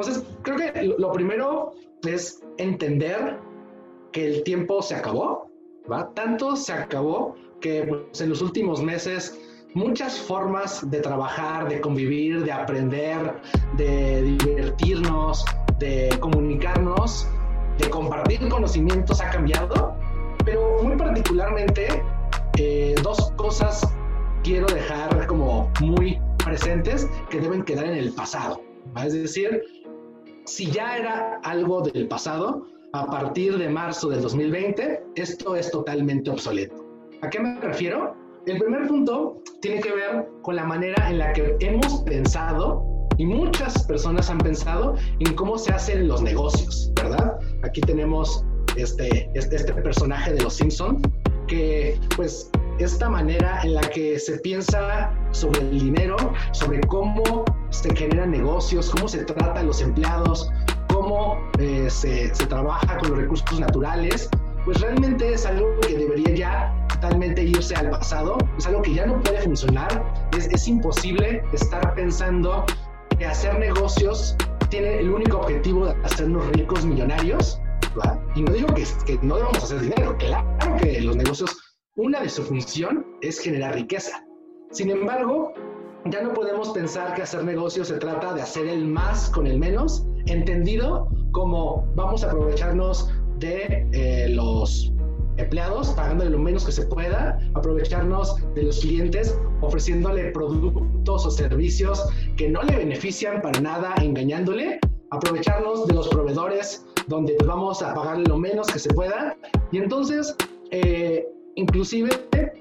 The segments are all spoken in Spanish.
Entonces, creo que lo primero es entender que el tiempo se acabó, ¿va? Tanto se acabó que pues, en los últimos meses muchas formas de trabajar, de convivir, de aprender, de divertirnos, de comunicarnos, de compartir conocimientos ha cambiado, pero muy particularmente eh, dos cosas quiero dejar como muy presentes que deben quedar en el pasado. Es decir, si ya era algo del pasado, a partir de marzo del 2020, esto es totalmente obsoleto. ¿A qué me refiero? El primer punto tiene que ver con la manera en la que hemos pensado y muchas personas han pensado en cómo se hacen los negocios, ¿verdad? Aquí tenemos este, este, este personaje de los Simpson que pues esta manera en la que se piensa sobre el dinero, sobre cómo se generan negocios, cómo se tratan a los empleados, cómo eh, se, se, trabaja con los recursos naturales, pues realmente es algo que debería ya totalmente irse al pasado, es algo que ya no puede funcionar, es, es imposible estar pensando que hacer negocios tiene el único objetivo de hacernos ricos millonarios, ¿verdad? y no digo que, que no debamos hacer dinero, claro que los negocios una de su función es generar riqueza. Sin embargo, ya no podemos pensar que hacer negocios se trata de hacer el más con el menos, entendido como vamos a aprovecharnos de eh, los empleados, pagando de lo menos que se pueda, aprovecharnos de los clientes, ofreciéndole productos o servicios que no le benefician para nada, engañándole, aprovecharnos de los proveedores, donde vamos a pagarle lo menos que se pueda. Y entonces, eh, inclusive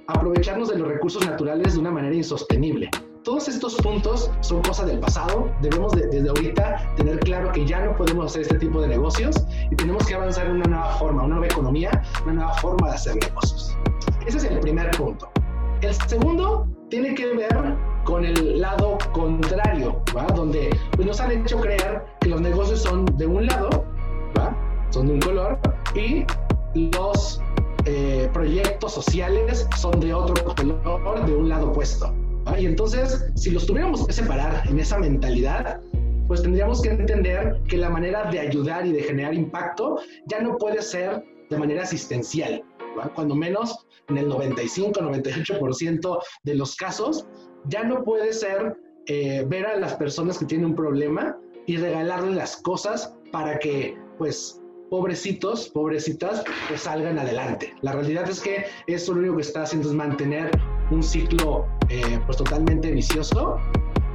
aprovecharnos de los recursos naturales de una manera insostenible. Todos estos puntos son cosas del pasado. Debemos desde ahorita tener claro que ya no podemos hacer este tipo de negocios y tenemos que avanzar en una nueva forma, una nueva economía, una nueva forma de hacer negocios. Ese es el primer punto. El segundo tiene que ver con el lado contrario, ¿va? donde pues, nos han hecho creer que los negocios son de un lado, ¿va? son de un color, y los eh, proyectos sociales son de otro color, de un lado opuesto. Y entonces, si los tuviéramos que separar en esa mentalidad, pues tendríamos que entender que la manera de ayudar y de generar impacto ya no puede ser de manera asistencial. Cuando menos en el 95-98% de los casos, ya no puede ser eh, ver a las personas que tienen un problema y regalarles las cosas para que pues pobrecitos, pobrecitas, pues salgan adelante. La realidad es que eso lo único que está haciendo es mantener un ciclo eh, pues totalmente vicioso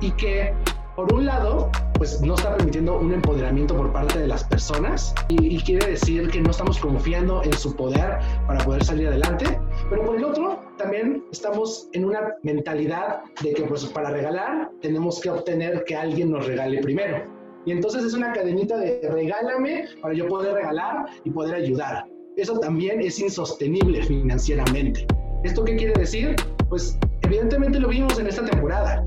y que por un lado, pues no está permitiendo un empoderamiento por parte de las personas y, quiere decir que no estamos confiando en su poder para poder salir adelante, pero por el otro, también estamos en una mentalidad de que pues para regalar tenemos que obtener que alguien nos regale primero. Y entonces es una cadenita de regálame para yo poder regalar y poder ayudar. Eso también es insostenible financieramente. ¿Esto qué quiere decir? Pues evidentemente lo vimos en esta temporada.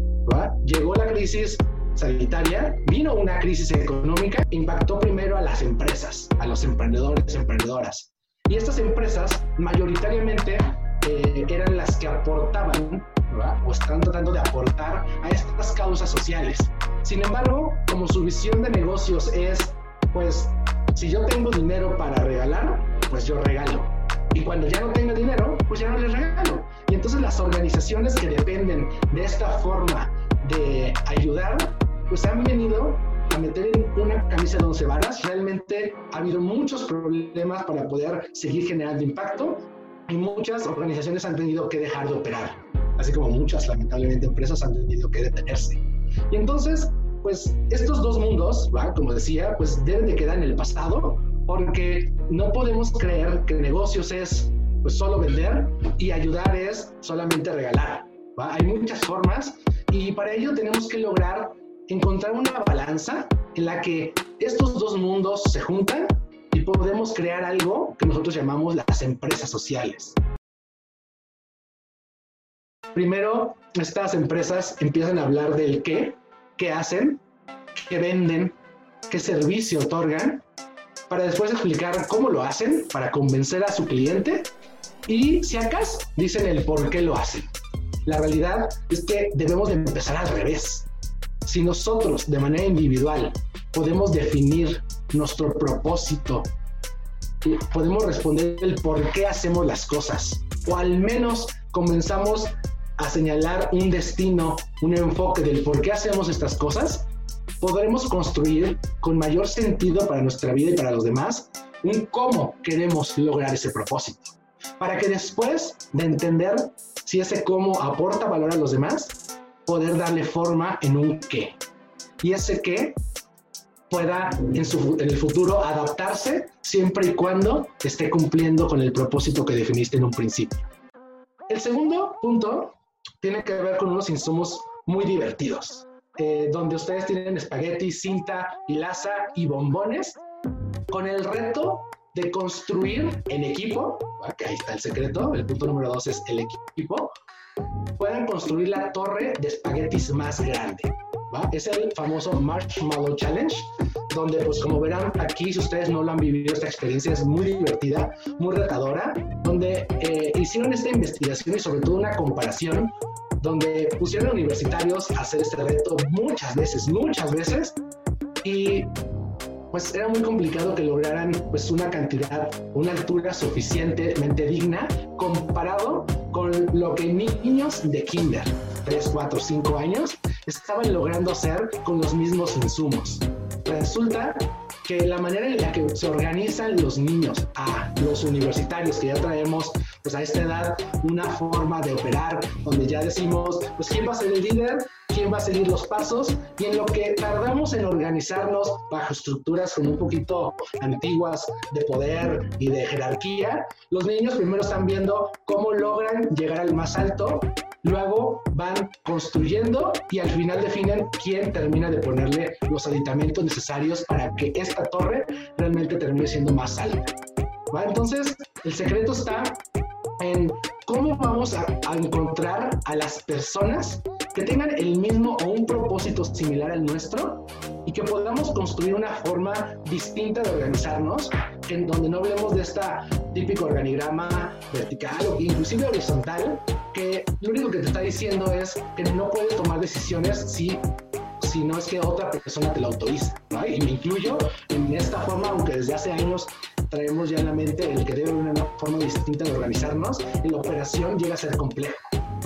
Llegó la crisis sanitaria, vino una crisis económica, impactó primero a las empresas, a los emprendedores, emprendedoras. Y estas empresas mayoritariamente eh, eran las que aportaban o están tratando de aportar a estas causas sociales. Sin embargo, como su visión de negocios es, pues, si yo tengo dinero para regalar, pues yo regalo. Y cuando ya no tengo dinero, pues ya no les regalo. Y entonces las organizaciones que dependen de esta forma de ayudar, pues han venido a meter en una camisa de once varas. Realmente ha habido muchos problemas para poder seguir generando impacto y muchas organizaciones han tenido que dejar de operar así como muchas, lamentablemente, empresas han tenido que detenerse. Y entonces, pues estos dos mundos, ¿va? como decía, pues deben de quedar en el pasado, porque no podemos creer que negocios es pues solo vender y ayudar es solamente regalar. ¿va? Hay muchas formas y para ello tenemos que lograr encontrar una balanza en la que estos dos mundos se juntan y podemos crear algo que nosotros llamamos las empresas sociales. Primero, estas empresas empiezan a hablar del qué, qué hacen, qué venden, qué servicio otorgan, para después explicar cómo lo hacen, para convencer a su cliente y si acaso dicen el por qué lo hacen. La realidad es que debemos de empezar al revés. si nosotros de manera individual podemos definir nuestro propósito, podemos responder el por qué hacemos las cosas, o al menos comenzamos a señalar un destino, un enfoque del por qué hacemos estas cosas, podremos construir con mayor sentido para nuestra vida y para los demás un cómo queremos lograr ese propósito. Para que después de entender si ese cómo aporta valor a los demás, poder darle forma en un qué. Y ese qué pueda en, su, en el futuro adaptarse siempre y cuando esté cumpliendo con el propósito que definiste en un principio. El segundo punto tiene que ver con unos insumos muy divertidos, eh, donde ustedes tienen espagueti, cinta, hilaza y bombones, con el reto de construir en equipo, que ahí está el secreto, el punto número dos es el equipo, puedan construir la torre de espaguetis más grande. Es el famoso Marshmallow Challenge, donde pues como verán aquí, si ustedes no lo han vivido, esta experiencia es muy divertida, muy retadora, donde eh, hicieron esta investigación y sobre todo una comparación, donde pusieron a universitarios a hacer este reto muchas veces, muchas veces, y pues era muy complicado que lograran pues una cantidad, una altura suficientemente digna comparado con lo que niños de kinder, 3, 4, 5 años, estaban logrando hacer con los mismos insumos. Resulta que la manera en la que se organizan los niños a los universitarios, que ya traemos pues a esta edad una forma de operar, donde ya decimos, pues quién va a ser el líder, quién va a seguir los pasos, y en lo que tardamos en organizarnos bajo estructuras como un poquito antiguas de poder y de jerarquía, los niños primero están viendo cómo logran llegar al más alto luego van construyendo y al final definen quién termina de ponerle los aditamentos necesarios para que esta torre realmente termine siendo más alta. Entonces, el secreto está en cómo vamos a, encontrar a las personas que tengan el mismo o un propósito similar al nuestro y que podamos construir una forma distinta de organizarnos, en donde no hablemos de esta típico organigrama vertical o inclusive horizontal, que lo único que te está diciendo es que no puedes tomar decisiones si si no es que otra persona te lo autoriza. Y me incluyo en esta forma, aunque desde hace años traemos ya en la mente el que debe haber una forma distinta de organizarnos y la operación llega a ser compleja,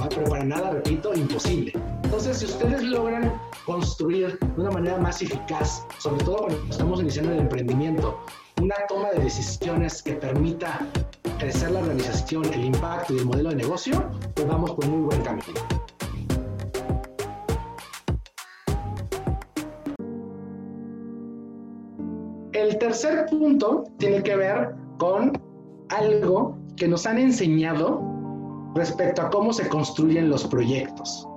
pero para nada, repito, imposible. Entonces, si ustedes logran construir de una manera más eficaz, sobre todo cuando estamos iniciando el emprendimiento, una toma de decisiones que permita crecer la organización, el impacto y el modelo de negocio, pues vamos por muy buen camino. El tercer punto tiene que ver con algo que nos han enseñado respecto a cómo se construyen los proyectos.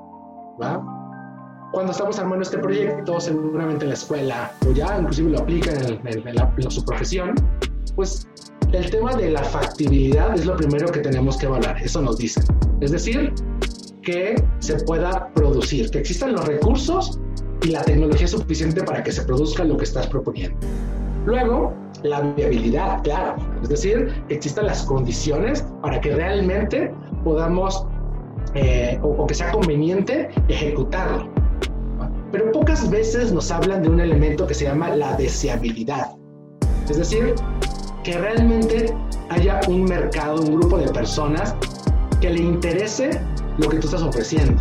Cuando estamos armando este proyecto, seguramente en la escuela, o ya inclusive lo aplican en, su profesión, pues el tema de la factibilidad es lo primero que tenemos que evaluar, eso nos dicen. Es decir, que se pueda producir, que existan los recursos y la tecnología suficiente para que se produzca lo que estás proponiendo. Luego, la viabilidad, claro, es decir, que existan las condiciones para que realmente podamos eh, o, que sea conveniente ejecutarlo. Pero pocas veces nos hablan de un elemento que se llama la deseabilidad. Es decir, que realmente haya un mercado, un grupo de personas que le interese lo que tú estás ofreciendo.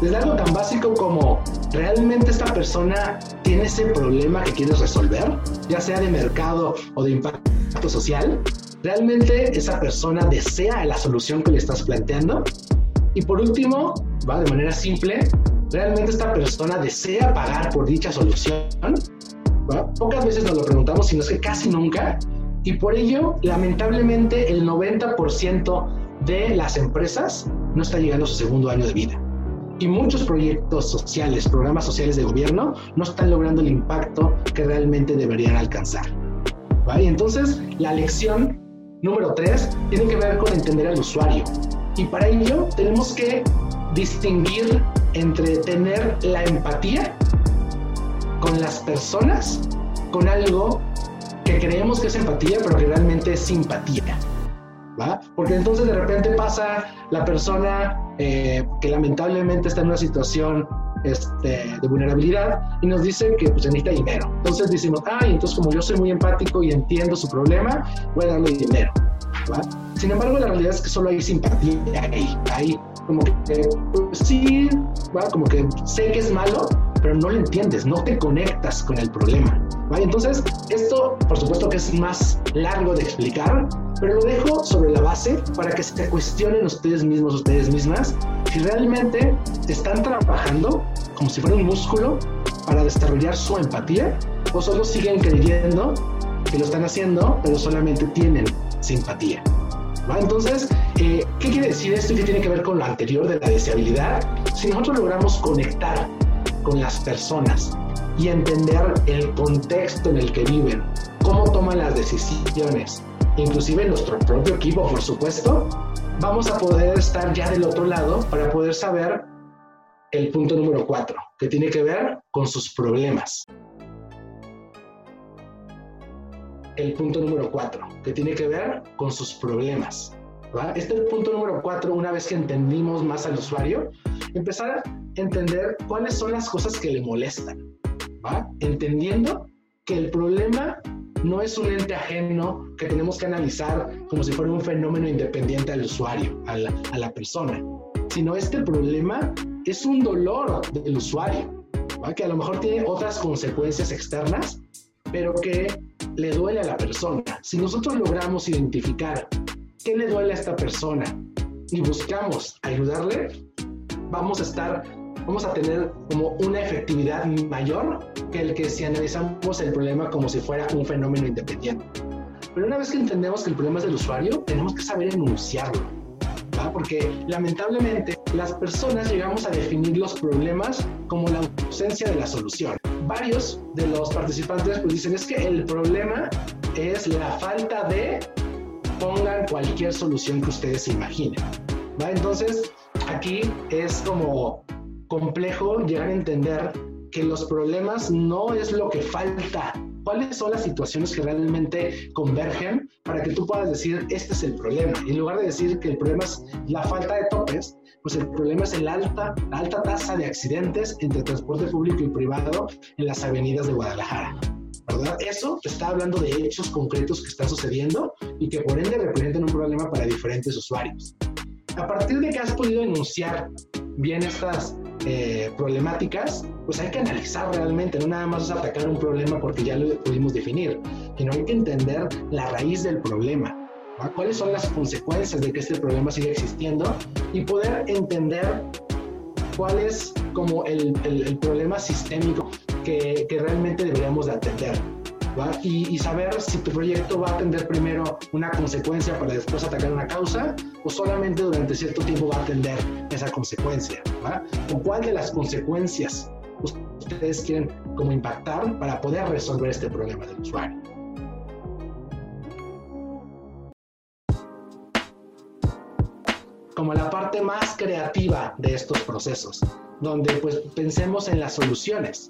Desde algo tan básico como realmente esta persona tiene ese problema que quieres resolver, ya sea de mercado o de impacto social. Realmente esa persona desea la solución que le estás planteando. Y por último, va de manera simple, realmente esta persona desea pagar por dicha solución. Pocas veces nos lo preguntamos, sino es que casi nunca. Y por ello, lamentablemente, el 90% de las empresas no está llegando a su segundo año de vida y muchos proyectos sociales, programas sociales de gobierno, no están logrando el impacto que realmente deberían alcanzar. Y entonces, la lección número tres tiene que ver con entender al usuario. Y para ello tenemos que distinguir entre tener la empatía con las personas, con algo que creemos que es empatía, pero que realmente es simpatía. Porque entonces de repente pasa la persona eh, que lamentablemente está en una situación este, de vulnerabilidad y nos dice que pues necesita dinero. Entonces decimos, ay, entonces como yo soy muy empático y entiendo su problema, voy a darle dinero. Sin embargo, la realidad es que solo hay simpatía ahí, ahí como que pues, sí, como que sé que es malo, pero no lo entiendes, no te conectas con el problema. Entonces, esto por supuesto que es más largo de explicar, pero lo dejo sobre la base para que se cuestionen ustedes mismos, ustedes mismas, si realmente están trabajando como si fuera un músculo para desarrollar su empatía o solo siguen creyendo que lo están haciendo, pero solamente tienen simpatía. Entonces, eh, ¿qué quiere decir esto y qué tiene que ver con lo anterior de la deseabilidad? Si nosotros logramos conectar con las personas y entender el contexto en el que viven, cómo toman las decisiones, inclusive nuestro propio equipo, por supuesto, vamos a poder estar ya del otro lado para poder saber el punto número cuatro, que tiene que ver con sus problemas. el punto número cuatro, que tiene que ver con sus problemas. Este es el punto número cuatro, una vez que entendimos más al usuario, empezar a entender cuáles son las cosas que le molestan, ¿va? entendiendo que el problema no es un ente ajeno que tenemos que analizar como si fuera un fenómeno independiente al usuario, a la, a la persona, sino este problema es un dolor del usuario, ¿va? que a lo mejor tiene otras consecuencias externas, pero que le duele a la persona. Si nosotros logramos identificar qué le duele a esta persona y buscamos ayudarle, vamos a estar, vamos a tener como una efectividad mayor que el que si analizamos el problema como si fuera un fenómeno independiente. Pero una vez que entendemos que el problema es del usuario, tenemos que saber enunciarlo. Porque lamentablemente las personas llegamos a definir los problemas como la ausencia de la solución varios de los participantes pues dicen es que el problema es la falta de pongan cualquier solución que ustedes imaginen. ¿va? Entonces, aquí es como complejo llegar a entender que los problemas no es lo que falta. ¿Cuáles son las situaciones que realmente convergen para que tú puedas decir, este es el problema? Y en lugar de decir que el problema es la falta de topes, pues el problema es el alta, la alta tasa de accidentes entre transporte público y privado en las avenidas de Guadalajara. ¿verdad? Eso está hablando de hechos concretos que están sucediendo y que por ende representan un problema para diferentes usuarios. A partir de que has podido enunciar bien estas eh, problemáticas, pues hay que analizar realmente, no nada más es atacar un problema porque ya lo pudimos definir, sino hay que entender la raíz del problema cuáles son las consecuencias de que este problema siga existiendo y poder entender cuál es como el, el, problema sistémico que, que, realmente deberíamos de atender. Y, y, saber si tu proyecto va a atender primero una consecuencia para después atacar una causa o solamente durante cierto tiempo va a atender esa consecuencia. ¿va? o cuál de las consecuencias ustedes quieren como impactar para poder resolver este problema del usuario. como la parte más creativa de estos procesos, donde pues pensemos en las soluciones.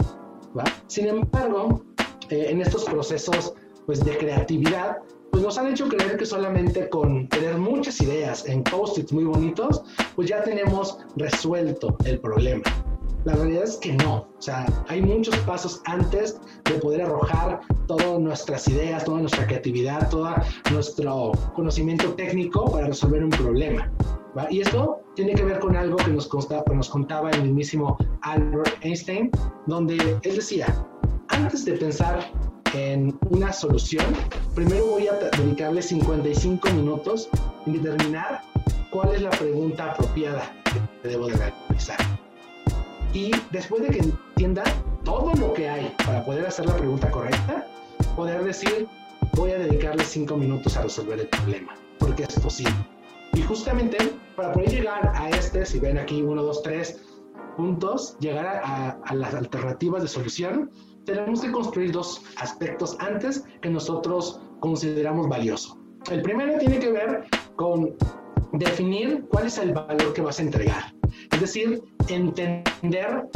Sin embargo, eh, en estos procesos pues de creatividad, pues nos han hecho creer que solamente con tener muchas ideas en post-its muy bonitos, pues ya tenemos resuelto el problema. La realidad es que no, o sea, hay muchos pasos antes de poder arrojar todas nuestras ideas, toda nuestra creatividad, todo nuestro conocimiento técnico para resolver un problema. Y esto tiene que ver con algo que nos, nos contaba el mismísimo Albert Einstein, donde él decía, antes de pensar en una solución, primero voy a dedicarle 55 minutos en determinar cuál es la pregunta apropiada que debo de realizar. Y después de que entienda todo lo que hay para poder hacer la pregunta correcta, poder decir, voy a dedicarle 5 minutos a resolver el problema, porque es posible. Y justamente para poder llegar a este, si ven aquí uno, dos, tres puntos, llegar a, las alternativas de solución, tenemos que construir dos aspectos antes que nosotros consideramos valioso. El primero tiene que ver con definir cuál es el valor que vas a entregar. Es decir, entender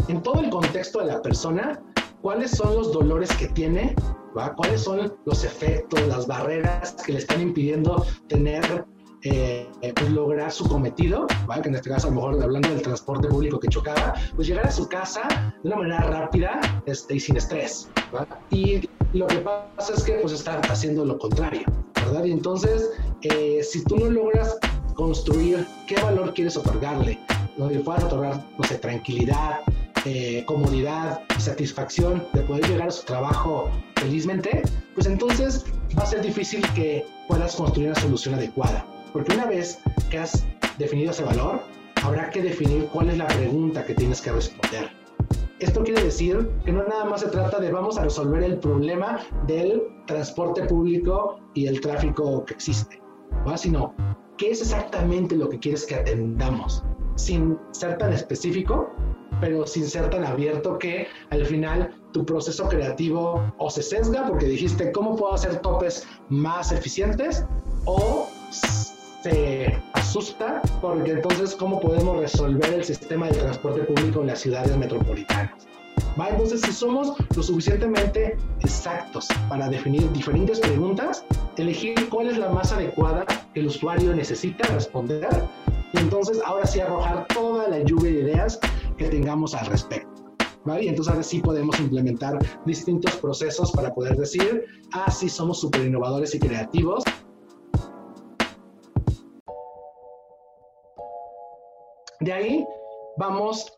en todo el contexto de la persona cuáles son los dolores que tiene, ¿va? cuáles son los efectos, las barreras que le están impidiendo tener eh, pues lograr su cometido, ¿vale? que en este caso a lo mejor hablando del transporte público que chocaba, pues llegar a su casa de una manera rápida este, y sin estrés. ¿vale? Y lo que pasa es que pues está haciendo lo contrario, ¿verdad? Y entonces, eh, si tú no logras construir qué valor quieres otorgarle, donde puedas otorgar, no sé, tranquilidad, eh, comodidad, satisfacción de poder llegar a su trabajo felizmente, pues entonces va a ser difícil que puedas construir una solución adecuada. Porque una vez que has definido ese valor, habrá que definir cuál es la pregunta que tienes que responder. Esto quiere decir que no nada más se trata de vamos a resolver el problema del transporte público y el tráfico que existe, ¿va? sino qué es exactamente lo que quieres que atendamos, sin ser tan específico, pero sin ser tan abierto que al final tu proceso creativo o se sesga porque dijiste cómo puedo hacer topes más eficientes o se asusta porque entonces cómo podemos resolver el sistema de transporte público en las ciudades metropolitanas. ¿Va? Entonces, si somos lo suficientemente exactos para definir diferentes preguntas, elegir cuál es la más adecuada que el usuario necesita responder, y entonces ahora sí arrojar toda la lluvia de ideas que tengamos al respecto. ¿Vale? Y entonces ahora sí podemos implementar distintos procesos para poder decir, ah, sí, somos súper innovadores y creativos De ahí vamos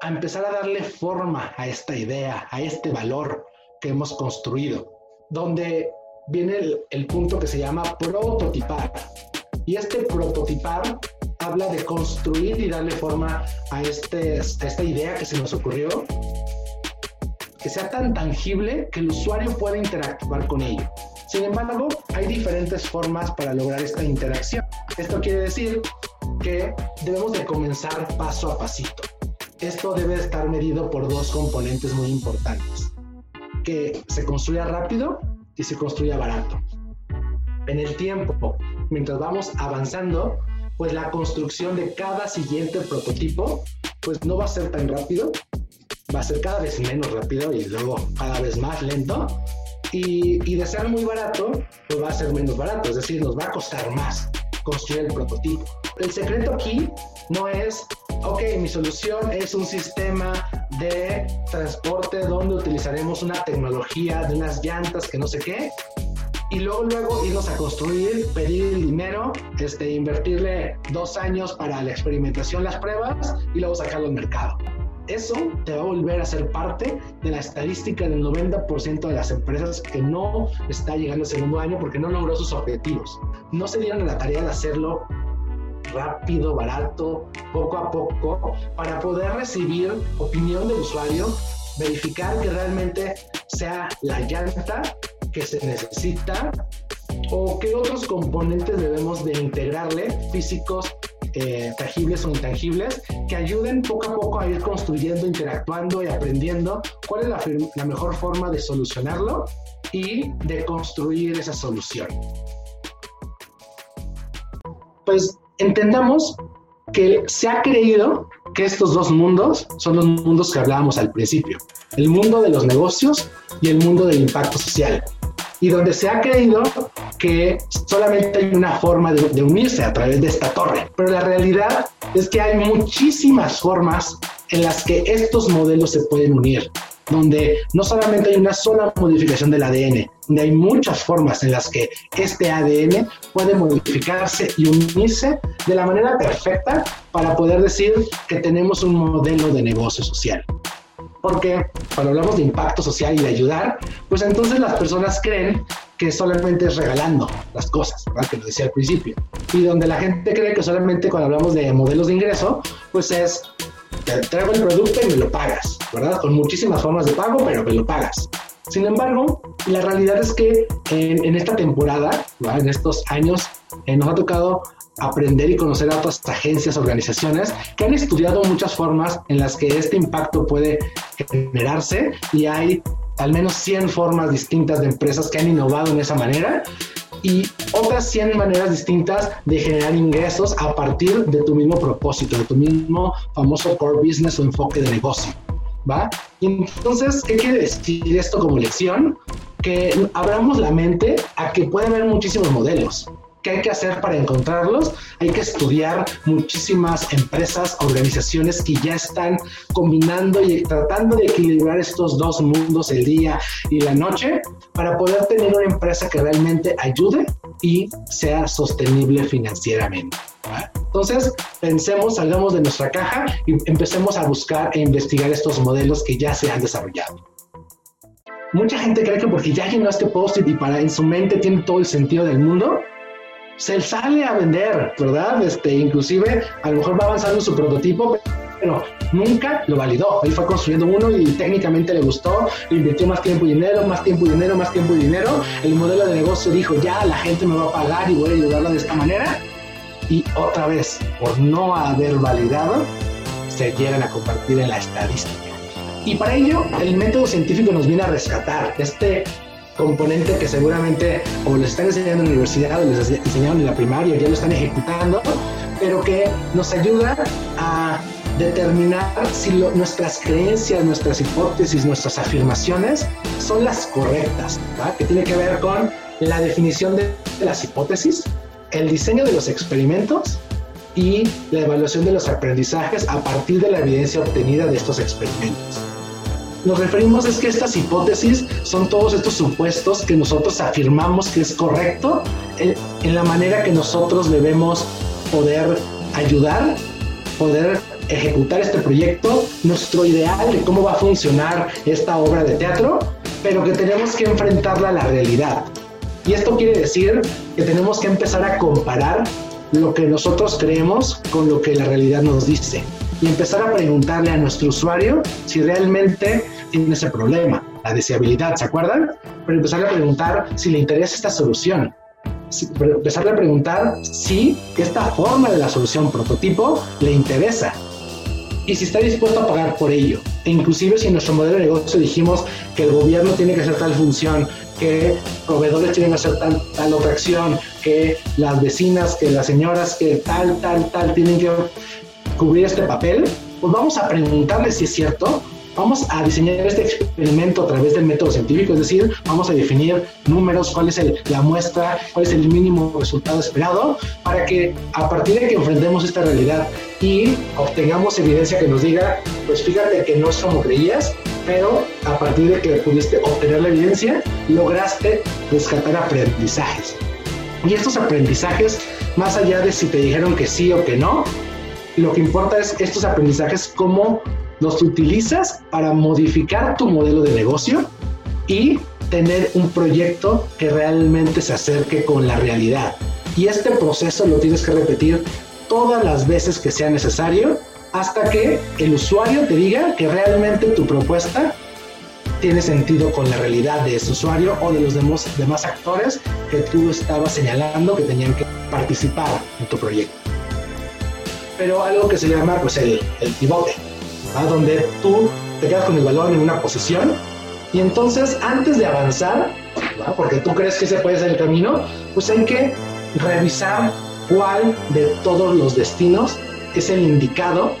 a empezar a darle forma a esta idea, a este valor que hemos construido, donde viene el, punto que se llama prototipar. Y este prototipar habla de construir y darle forma a, este, a esta idea que se nos ocurrió, que sea tan tangible que el usuario pueda interactuar con ello. Sin embargo, hay diferentes formas para lograr esta interacción. Esto quiere decir que debemos de comenzar paso a pasito. Esto debe estar medido por dos componentes muy importantes. Que se construya rápido y se construya barato. En el tiempo, mientras vamos avanzando, pues la construcción de cada siguiente prototipo, pues no va a ser tan rápido, va a ser cada vez menos rápido y luego cada vez más lento. Y, y de ser muy barato, pues va a ser menos barato, es decir, nos va a costar más construir el prototipo. El secreto aquí no es, ok, mi solución es un sistema de transporte donde utilizaremos una tecnología de unas llantas que no sé qué, y luego luego irnos a construir, pedir el dinero, este, invertirle dos años para la experimentación, las pruebas y luego sacarlo al mercado. Eso te va a volver a ser parte de la estadística del 90% de las empresas que no está llegando al segundo año porque no logró sus objetivos. No se dieron a la tarea de hacerlo rápido, barato, poco a poco, para poder recibir opinión del usuario, verificar que realmente sea la llanta que se necesita o qué otros componentes debemos de integrarle, físicos, eh, tangibles o intangibles, que ayuden poco a poco a ir construyendo, interactuando y aprendiendo cuál es la, la mejor forma de solucionarlo y de construir esa solución. Pues entendamos que se ha creído que estos dos mundos son los mundos que hablábamos al principio, el mundo de los negocios y el mundo del impacto social, y donde se ha creído que solamente hay una forma de, unirse a través de esta torre, pero la realidad es que hay muchísimas formas en las que estos modelos se pueden unir donde no solamente hay una sola modificación del ADN, donde hay muchas formas en las que este ADN puede modificarse y unirse de la manera perfecta para poder decir que tenemos un modelo de negocio social. Porque cuando hablamos de impacto social y de ayudar, pues entonces las personas creen que solamente es regalando las cosas, ¿verdad? que lo decía al principio. Y donde la gente cree que solamente cuando hablamos de modelos de ingreso, pues es te traigo el producto y me lo pagas, ¿verdad? Con muchísimas formas de pago, pero me lo pagas. Sin embargo, la realidad es que en, esta temporada, en estos años, eh, nos ha tocado aprender y conocer a otras agencias, organizaciones que han estudiado muchas formas en las que este impacto puede generarse y hay al menos 100 formas distintas de empresas que han innovado en esa manera y otras 100 maneras distintas de generar ingresos a partir de tu mismo propósito, de tu mismo famoso core business o enfoque de negocio. ¿Va? entonces, ¿qué quiere decir esto como lección? Que abramos la mente a que puede haber muchísimos modelos, ¿Qué hay que hacer para encontrarlos? Hay que estudiar muchísimas empresas, organizaciones que ya están combinando y tratando de equilibrar estos dos mundos, el día y la noche, para poder tener una empresa que realmente ayude y sea sostenible financieramente. Entonces, pensemos, salgamos de nuestra caja y empecemos a buscar e investigar estos modelos que ya se han desarrollado. Mucha gente cree que porque ya llenó este post-it y para en su mente tiene todo el sentido del mundo, se sale a vender, ¿verdad? Este, inclusive a lo mejor va avanzando su prototipo, pero nunca lo validó. Ahí fue construyendo uno y técnicamente le gustó, invirtió más tiempo y dinero, más tiempo y dinero, más tiempo y dinero. El modelo de negocio dijo, ya la gente me va a pagar y voy a ayudarla de esta manera. Y otra vez, por no haber validado, se llegan a compartir en la estadística. Y para ello, el método científico nos viene a rescatar este componente que seguramente o les están enseñando en la universidad o les enseñaron en la primaria, ya lo están ejecutando, pero que nos ayuda a determinar si nuestras creencias, nuestras hipótesis, nuestras afirmaciones son las correctas, que tiene que ver con la definición de las hipótesis, el diseño de los experimentos y la evaluación de los aprendizajes a partir de la evidencia obtenida de estos experimentos. Nos referimos es que estas hipótesis son todos estos supuestos que nosotros afirmamos que es correcto en, en la manera que nosotros debemos poder ayudar, poder ejecutar este proyecto, nuestro ideal de cómo va a funcionar esta obra de teatro, pero que tenemos que enfrentarla a la realidad. Y esto quiere decir que tenemos que empezar a comparar lo que nosotros creemos con lo que la realidad nos dice y empezar a preguntarle a nuestro usuario si realmente tiene ese problema, la deseabilidad, ¿se acuerdan? Pero empezar a preguntar si le interesa esta solución, empezar a preguntar si esta forma de la solución prototipo le interesa y si está dispuesto a pagar por ello. E inclusive si en nuestro modelo de negocio dijimos que el gobierno tiene que hacer tal función, que proveedores tienen que hacer tal, tal otra acción, que las vecinas, que las señoras, que tal, tal, tal, tienen que cubrir este papel, pues vamos a preguntarle si es cierto vamos a diseñar este experimento a través del método científico, es decir, vamos a definir números, cuál es la muestra, cuál es el mínimo resultado esperado, para que a partir de que enfrentemos esta realidad y obtengamos evidencia que nos diga, pues fíjate que no es como creías, pero a partir de que pudiste obtener la evidencia, lograste rescatar aprendizajes. Y estos aprendizajes, más allá de si te dijeron que sí o que no, lo que importa es estos aprendizajes, cómo los utilizas para modificar tu modelo de negocio y tener un proyecto que realmente se acerque con la realidad. Y este proceso lo tienes que repetir todas las veces que sea necesario hasta que el usuario te diga que realmente tu propuesta tiene sentido con la realidad de ese usuario o de los demás, actores que tú estabas señalando que tenían que participar en tu proyecto. Pero algo que se llama pues el, el pivote donde tú te quedas con el balón en una posición y entonces antes de avanzar, porque tú crees que ese puede ser el camino, pues hay que revisar cuál de todos los destinos es el indicado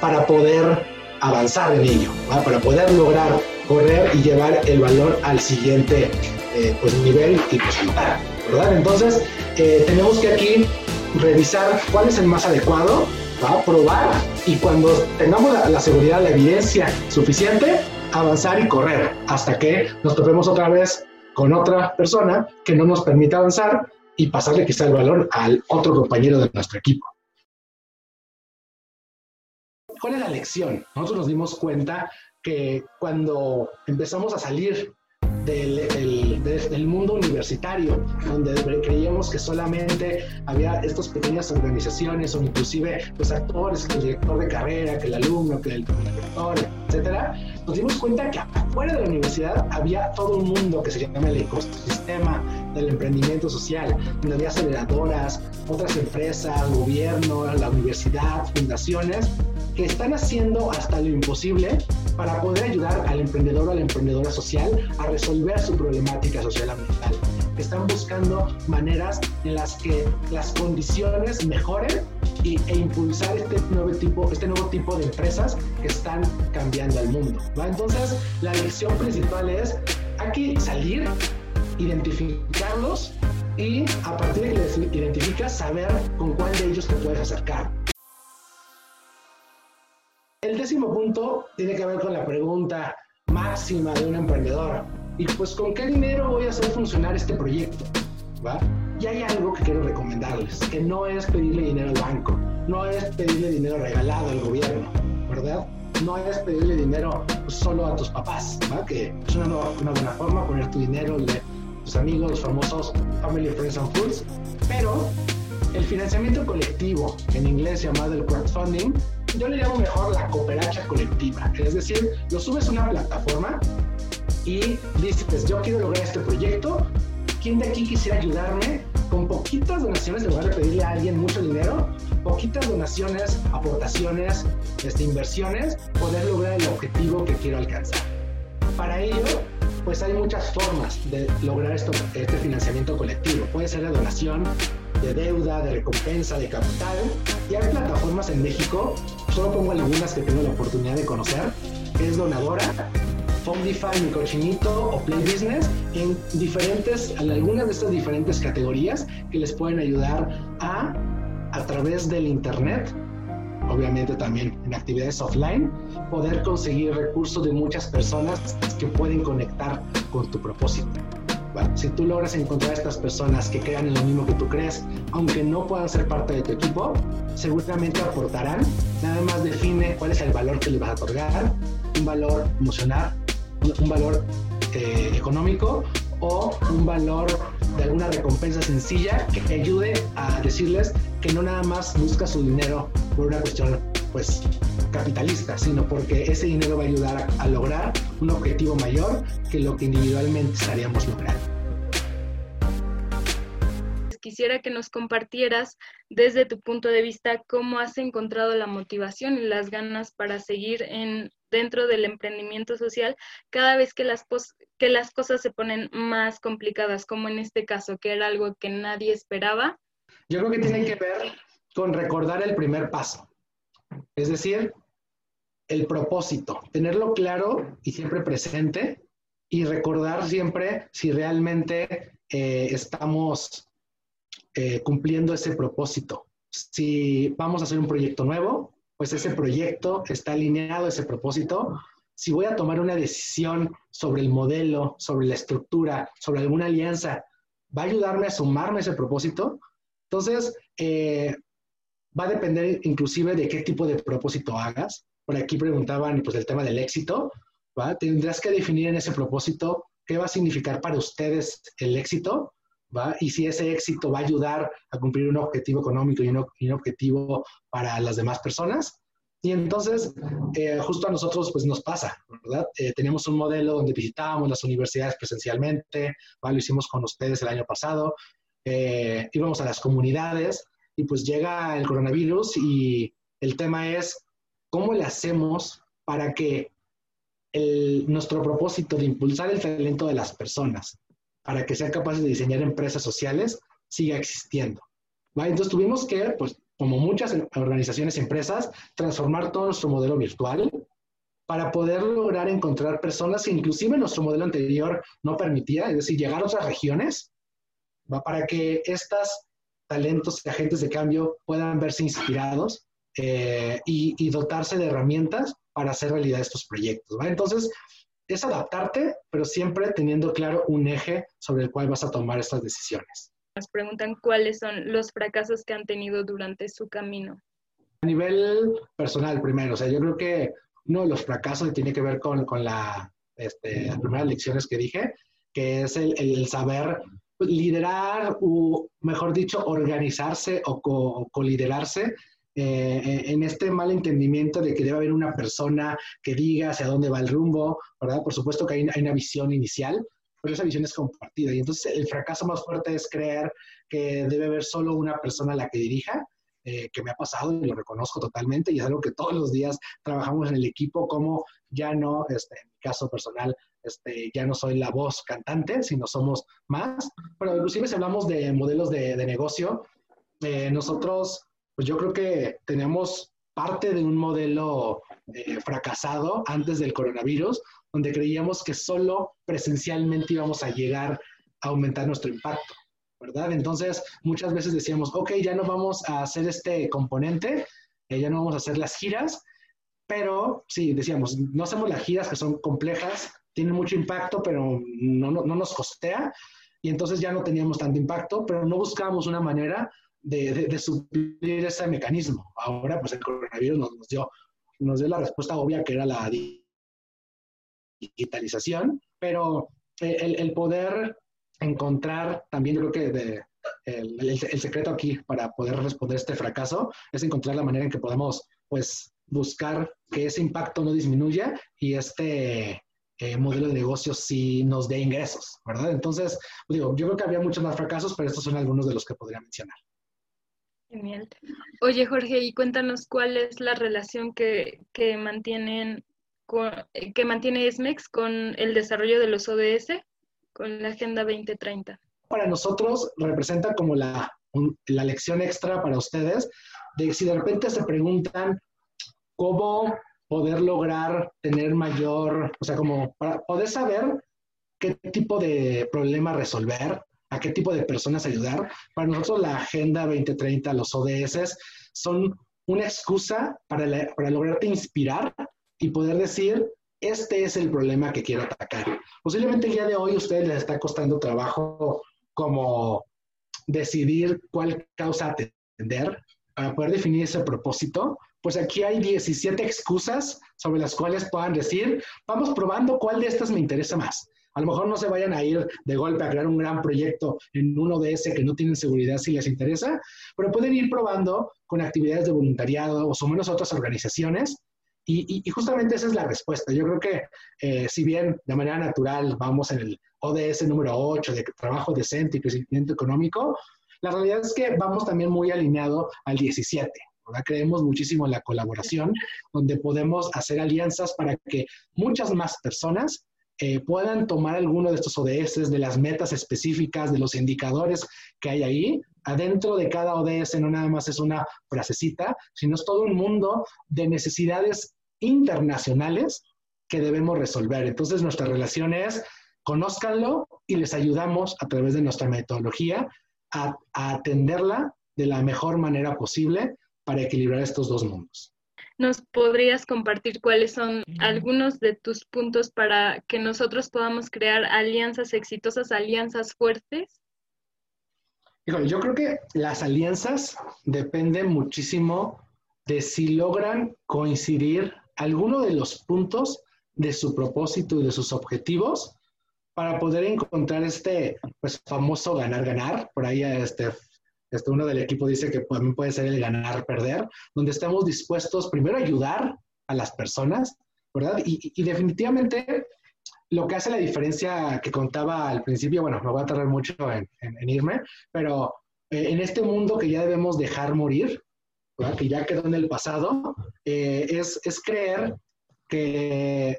para poder avanzar en ello, para poder lograr correr y llevar el valor al siguiente eh, pues, nivel y. ¿verdad? Entonces, eh, tenemos que aquí revisar cuál es el más adecuado probar y cuando tengamos la, seguridad, la evidencia suficiente, avanzar y correr hasta que nos topemos otra vez con otra persona que no nos permita avanzar y pasarle quizá el valor al otro compañero de nuestro equipo. ¿Cuál es la lección? Nosotros nos dimos cuenta que cuando empezamos a salir del, mundo universitario, donde creíamos que solamente había estas pequeñas organizaciones o inclusive los actores, que el director de carrera, que el alumno, que el director, etcétera, nos dimos cuenta que afuera de la universidad había todo un mundo que se llama el ecosistema del emprendimiento social, donde había aceleradoras, otras empresas, gobierno, la universidad, fundaciones, que están haciendo hasta lo imposible para poder ayudar al emprendedor o a la emprendedora social a resolver su problemática social ambiental. Están buscando maneras en las que las condiciones mejoren y, e impulsar este nuevo, tipo, este nuevo tipo de empresas que están cambiando al mundo. Entonces, la lección principal es, hay salir, identificarlos y a partir de que les identificas, saber con cuál de ellos te puedes acercar. El décimo punto tiene que ver con la pregunta máxima de un emprendedor. Y pues, ¿con qué dinero voy a hacer funcionar este proyecto? ¿Va? Y hay algo que quiero recomendarles, que no es pedirle dinero al banco, no es pedirle dinero regalado al gobierno, ¿verdad? No es pedirle dinero solo a tus papás, ¿va? que es una, una buena forma poner tu dinero de tus amigos, los famosos Family, Friends and Fools, pero el financiamiento colectivo, en inglés llamado el crowdfunding, yo le llamo mejor la cooperacha colectiva. Es decir, lo subes a una plataforma y dices, yo quiero lograr este proyecto, ¿quién de aquí quisiera ayudarme? Con poquitas donaciones, en lugar de pedirle a alguien mucho dinero, poquitas donaciones, aportaciones, este, inversiones, poder lograr el objetivo que quiero alcanzar. Para ello, pues hay muchas formas de lograr esto, este financiamiento colectivo. Puede ser la donación, de deuda, de recompensa, de capital. Y hay plataformas en México, solo pongo algunas que tengo la oportunidad de conocer, es Donadora, Fundify, Mi Cochinito o Play Business, en diferentes, en algunas de estas diferentes categorías que les pueden ayudar a, a través del Internet, obviamente también en actividades offline, poder conseguir recursos de muchas personas que pueden conectar con tu propósito. Si tú logras encontrar a estas personas que crean en lo mismo que tú crees, aunque no puedan ser parte de tu equipo, seguramente aportarán. Nada más define cuál es el valor que les vas a otorgar, un valor emocional, un valor eh, económico o un valor de alguna recompensa sencilla que te ayude a decirles que no nada más busca su dinero por una cuestión pues capitalista, sino porque ese dinero va a ayudar a, lograr un objetivo mayor que lo que individualmente estaríamos logrando. Quisiera que nos compartieras desde tu punto de vista cómo has encontrado la motivación y las ganas para seguir en, dentro del emprendimiento social cada vez que las, que las cosas se ponen más complicadas, como en este caso, que era algo que nadie esperaba. Yo creo que tiene que ver con recordar el primer paso. Es decir, el propósito, tenerlo claro y siempre presente y recordar siempre si realmente eh, estamos eh, cumpliendo ese propósito. Si vamos a hacer un proyecto nuevo, pues ese proyecto está alineado a ese propósito. Si voy a tomar una decisión sobre el modelo, sobre la estructura, sobre alguna alianza, ¿va a ayudarme a sumarme a ese propósito? Entonces, eh, va a depender inclusive de qué tipo de propósito hagas. Por aquí preguntaban pues el tema del éxito, ¿va? Tendrás que definir en ese propósito qué va a significar para ustedes el éxito, ¿va? Y si ese éxito va a ayudar a cumplir un objetivo económico y un, objetivo para las demás personas. Y entonces, eh, justo a nosotros pues nos pasa, ¿verdad? Eh, tenemos un modelo donde visitábamos las universidades presencialmente, ¿va? lo hicimos con ustedes el año pasado, eh, íbamos a las comunidades y pues llega el coronavirus y el tema es cómo le hacemos para que nuestro propósito de impulsar el talento de las personas, para que sean capaces de diseñar empresas sociales, siga existiendo. Entonces tuvimos que, pues como muchas organizaciones y empresas, transformar todo nuestro modelo virtual para poder lograr encontrar personas que inclusive nuestro modelo anterior no permitía, es decir, llegar a otras regiones, ¿va? para que estas talentos y agentes de cambio puedan verse inspirados eh, y, dotarse de herramientas para hacer realidad estos proyectos. Entonces, es adaptarte, pero siempre teniendo claro un eje sobre el cual vas a tomar estas decisiones. Nos preguntan cuáles son los fracasos que han tenido durante su camino. A nivel personal, primero, o sea, yo creo que uno de los fracasos tiene que ver con, con la, este, las primeras lecciones que dije, que es el, el saber liderar o, mejor dicho, organizarse o coliderarse eh, en este mal entendimiento de que debe haber una persona que diga hacia dónde va el rumbo, ¿verdad? Por supuesto que hay, una visión inicial, pero esa visión es compartida. Y entonces el fracaso más fuerte es creer que debe haber solo una persona la que dirija, eh, que me ha pasado y lo reconozco totalmente y es algo que todos los días trabajamos en el equipo, como ya no, este, en mi caso personal, este, ya no soy la voz cantante, sino somos más. Pero inclusive si hablamos de modelos de, negocio, eh, nosotros, pues yo creo que tenemos parte de un modelo eh, fracasado antes del coronavirus, donde creíamos que solo presencialmente íbamos a llegar a aumentar nuestro impacto. ¿Verdad? Entonces, muchas veces decíamos, ok, ya no vamos a hacer este componente, eh, ya no vamos a hacer las giras, pero sí, decíamos, no hacemos las giras que son complejas, tienen mucho impacto, pero no, no, nos costea, y entonces ya no teníamos tanto impacto, pero no buscábamos una manera de, de, suplir ese mecanismo. Ahora, pues el coronavirus nos, nos, dio, nos dio la respuesta obvia que era la digitalización, pero el, el poder encontrar también, yo creo que el, secreto aquí para poder responder este fracaso es encontrar la manera en que podamos, pues, buscar que ese impacto no disminuya y este eh, modelo de negocio sí nos dé ingresos, ¿verdad? Entonces, digo, yo creo que había muchos más fracasos, pero estos son algunos de los que podría mencionar. Genial. Oye, Jorge, y cuéntanos cuál es la relación que, que mantienen con, que mantiene SMEX con el desarrollo de los ODS, con la Agenda 2030. Para nosotros representa como la, la lección extra para ustedes de si de repente se preguntan cómo poder lograr tener mayor, o sea, como para poder saber qué tipo de problema resolver, a qué tipo de personas ayudar. Para nosotros la Agenda 2030, los ODS, son una excusa para, la, para lograrte inspirar y poder decir, este es el problema que quiero atacar. Posiblemente el día de hoy a ustedes les está costando trabajo como decidir cuál causa atender para poder definir ese propósito, pues aquí hay 17 excusas sobre las cuales puedan decir, vamos probando cuál de estas me interesa más. A lo mejor no se vayan a ir de golpe a crear un gran proyecto en uno de ese que no tienen seguridad si les interesa, pero pueden ir probando con actividades de voluntariado o sumarnos a otras organizaciones. Y, y, justamente esa es la respuesta. Yo creo que eh, si bien de manera natural vamos en el ODS número 8 de trabajo decente y crecimiento económico, la realidad es que vamos también muy alineado al 17. Creemos muchísimo en la colaboración, donde podemos hacer alianzas para que muchas más personas eh, puedan tomar alguno de estos ODS, de las metas específicas, de los indicadores que hay ahí. Adentro de cada ODS no nada más es una frasecita, sino es todo un mundo de necesidades internacionales que debemos resolver. Entonces nuestra relación es, conózcanlo y les ayudamos a través de nuestra metodología a, a atenderla de la mejor manera posible para equilibrar estos dos mundos. ¿Nos podrías compartir cuáles son algunos de tus puntos para que nosotros podamos crear alianzas exitosas, alianzas fuertes? Híjole, yo creo que las alianzas dependen muchísimo de si logran coincidir alguno de los puntos de su propósito y de sus objetivos para poder encontrar este pues, famoso ganar-ganar. Por ahí este, este, uno del equipo dice que también puede ser el ganar-perder, donde estemos dispuestos primero a ayudar a las personas, ¿verdad? Y, y, definitivamente lo que hace la diferencia que contaba al principio, bueno, me voy a tardar mucho en, en, en irme, pero eh, en este mundo que ya debemos dejar morir, ¿verdad? que ya quedó en el pasado, eh, es, es creer que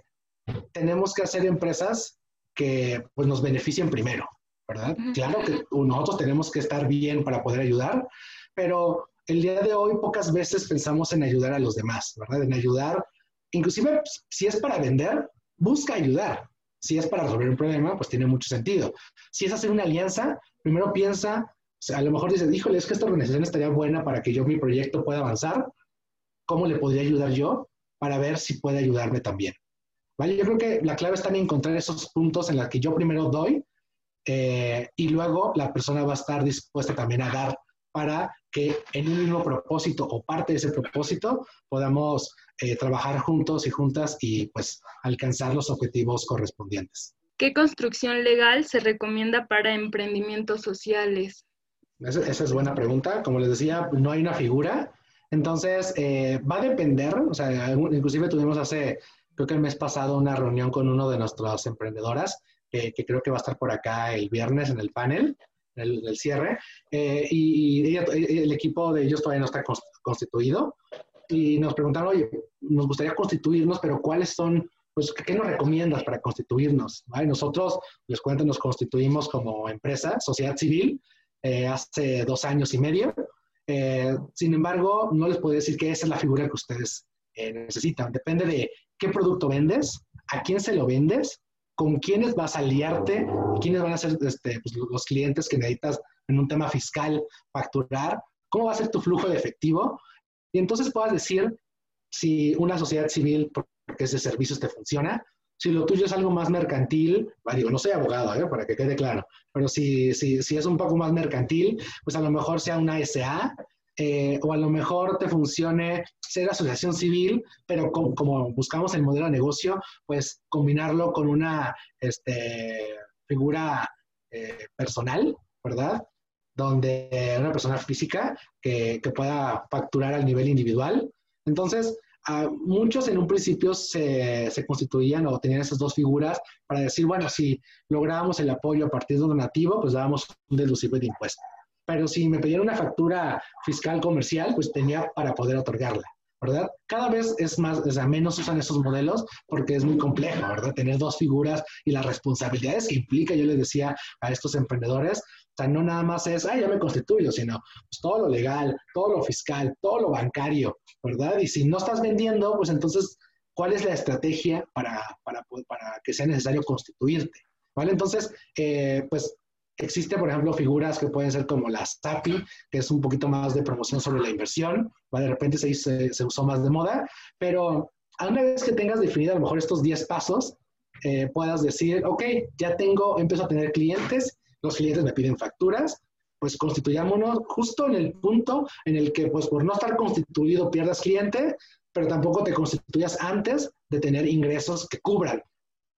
tenemos que hacer empresas que pues, nos beneficien primero, ¿verdad? Claro que nosotros tenemos que estar bien para poder ayudar, pero el día de hoy pocas veces pensamos en ayudar a los demás, ¿verdad? En ayudar, inclusive pues, si es para vender, busca ayudar. Si es para resolver un problema, pues tiene mucho sentido. Si es hacer una alianza, primero piensa, a lo mejor dice, híjole, es que esta organización estaría buena para que yo mi proyecto pueda avanzar. ¿Cómo le podría ayudar yo para ver si puede ayudarme también? ¿Vale? Yo creo que la clave está en encontrar esos puntos en los que yo primero doy eh, y luego la persona va a estar dispuesta también a dar para que en un mismo propósito o parte de ese propósito podamos eh, trabajar juntos y juntas y pues alcanzar los objetivos correspondientes. ¿Qué construcción legal se recomienda para emprendimientos sociales? Esa, esa es buena pregunta. Como les decía, no hay una figura. Entonces, eh, va a depender, o sea, inclusive tuvimos hace, creo que el mes pasado, una reunión con uno de nuestras emprendedoras eh, que creo que va a estar por acá el viernes en el panel, el, el cierre, eh, y, ella, el equipo de ellos todavía no está constituido, y nos preguntaron, oye, nos gustaría constituirnos, pero ¿cuáles son, pues, qué nos recomiendas para constituirnos? ¿Vale? Nosotros, les cuento, nos constituimos como empresa, sociedad civil, eh, hace dos años y medio. Eh, sin embargo, no les puedo decir que esa es la figura que ustedes eh, necesitan. Depende de qué producto vendes, a quién se lo vendes, con quiénes vas a aliarte, quiénes van a ser este, pues, los clientes que necesitas en un tema fiscal facturar, cómo va a ser tu flujo de efectivo, y entonces puedas decir si una sociedad civil, porque ese servicios te funciona, si lo tuyo es algo más mercantil, digo, no soy abogado, ¿eh? para que quede claro, pero si, si, si es un poco más mercantil, pues a lo mejor sea una SA, eh, o a lo mejor te funcione ser asociación civil, pero como buscamos el modelo de negocio, pues combinarlo con una este, figura eh, personal, ¿verdad? Donde una persona física que, que, pueda facturar al nivel individual. Entonces, muchos en un principio se, se, constituían o tenían esas dos figuras para decir, bueno, si lográbamos el apoyo a partir de un donativo, pues dábamos un deducible de impuestos pero si me pedían una factura fiscal comercial, pues tenía para poder otorgarla, ¿verdad? Cada vez es más, o sea, menos usan esos modelos porque es muy complejo, ¿verdad? Tener dos figuras y las responsabilidades que implica, yo les decía a estos emprendedores, o sea, no nada más es, ah, ya me constituyo, sino pues, todo lo legal, todo lo fiscal, todo lo bancario, ¿verdad? Y si no estás vendiendo, pues entonces, ¿cuál es la estrategia para, para, para que sea necesario constituirte? ¿Vale? Entonces, eh, pues Existe, por ejemplo, figuras que pueden ser como la SAPI, que es un poquito más de promoción sobre la inversión, de repente se, se, usó más de moda, pero una vez que tengas definido a lo mejor estos 10 pasos, eh, puedas decir, ok, ya tengo, empiezo a tener clientes, los clientes me piden facturas, pues constituyámonos justo en el punto en el que, pues por no estar constituido pierdas cliente, pero tampoco te constituyas antes de tener ingresos que cubran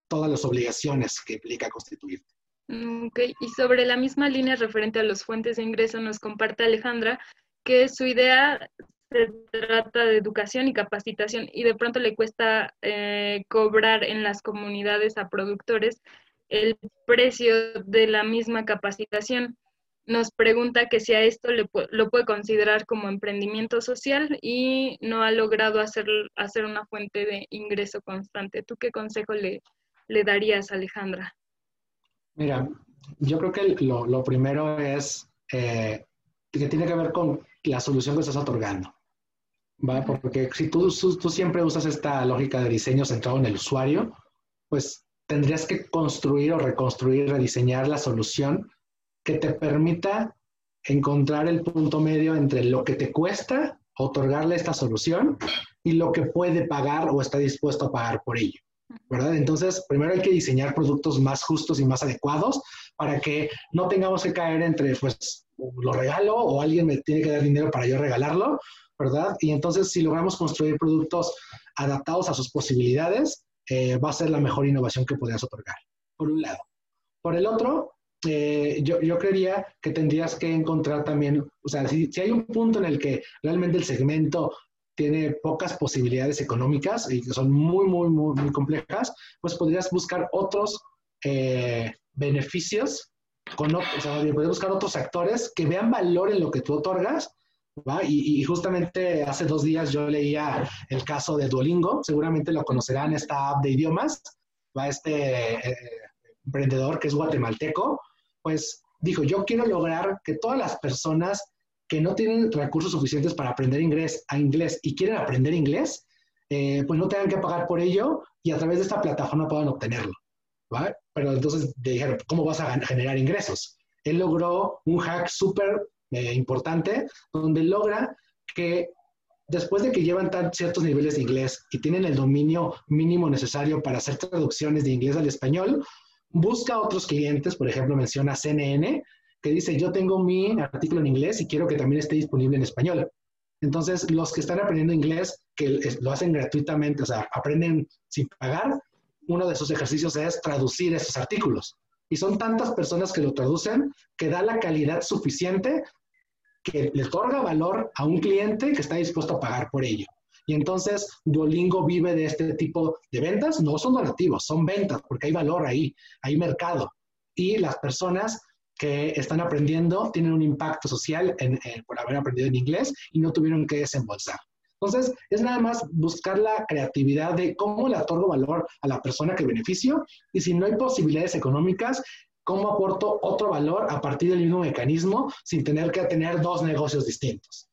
todas las obligaciones que implica constituirte. Mm, ok, y sobre la misma línea referente a las fuentes de ingreso, nos comparte Alejandra que su idea se trata de educación y capacitación y de pronto le cuesta eh, cobrar en las comunidades a productores el precio de la misma capacitación. Nos pregunta que si a esto lo puede considerar como emprendimiento social y no ha logrado hacer, hacer una fuente de ingreso constante. ¿Tú qué consejo le, le darías, Alejandra? Mira, yo creo que lo, lo primero es eh, que tiene que ver con la solución que estás otorgando. ¿va? Porque si tú, tú siempre usas esta lógica de diseño centrado en el usuario, pues tendrías que construir o reconstruir, rediseñar la solución que te permita encontrar el punto medio entre lo que te cuesta otorgarle esta solución y lo que puede pagar o está dispuesto a pagar por ello. ¿Verdad? Entonces, primero hay que diseñar productos más justos y más adecuados para que no tengamos que caer entre, pues, lo regalo o alguien me tiene que dar dinero para yo regalarlo, ¿verdad? Y entonces, si logramos construir productos adaptados a sus posibilidades, eh, va a ser la mejor innovación que podrías otorgar, por un lado. Por el otro, eh, yo, yo, creería que tendrías que encontrar también, o sea, si, si, hay un punto en el que realmente el segmento tiene pocas posibilidades económicas y que son muy, muy, muy, muy complejas, pues podrías buscar otros eh, beneficios, con, o sea, podrías buscar otros actores que vean valor en lo que tú otorgas. ¿va? Y, justamente hace dos días yo leía el caso de Duolingo, seguramente lo conocerán, esta app de idiomas, va este eh, emprendedor que es guatemalteco, pues dijo, yo quiero lograr que todas las personas que no tienen recursos suficientes para aprender inglés, a inglés y quieren aprender inglés, eh, pues no tengan que pagar por ello y a través de esta plataforma puedan obtenerlo. ¿vale? Pero entonces dijeron, ¿cómo vas a generar ingresos? Él logró un hack súper eh, importante donde logra que después de que llevan tan ciertos niveles de inglés y tienen el dominio mínimo necesario para hacer traducciones de inglés al español, busca otros clientes, por ejemplo, menciona CNN, que dice, yo tengo mi artículo en inglés y quiero que también esté disponible en español. Entonces, los que están aprendiendo inglés, que lo hacen gratuitamente, o sea, aprenden sin pagar, uno de sus ejercicios es traducir esos artículos. Y son tantas personas que lo traducen que da la calidad suficiente que le otorga valor a un cliente que está dispuesto a pagar por ello. Y entonces Duolingo vive de este tipo de ventas, no son donativos, son ventas, porque hay valor ahí, hay mercado. Y las personas que están aprendiendo tienen un impacto social por haber aprendido en inglés y no tuvieron que desembolsar. Entonces, es nada más buscar la creatividad de cómo le otorgo valor a la persona que beneficio y si no hay posibilidades económicas, cómo aporto otro valor a partir del mismo mecanismo sin tener que tener dos negocios distintos.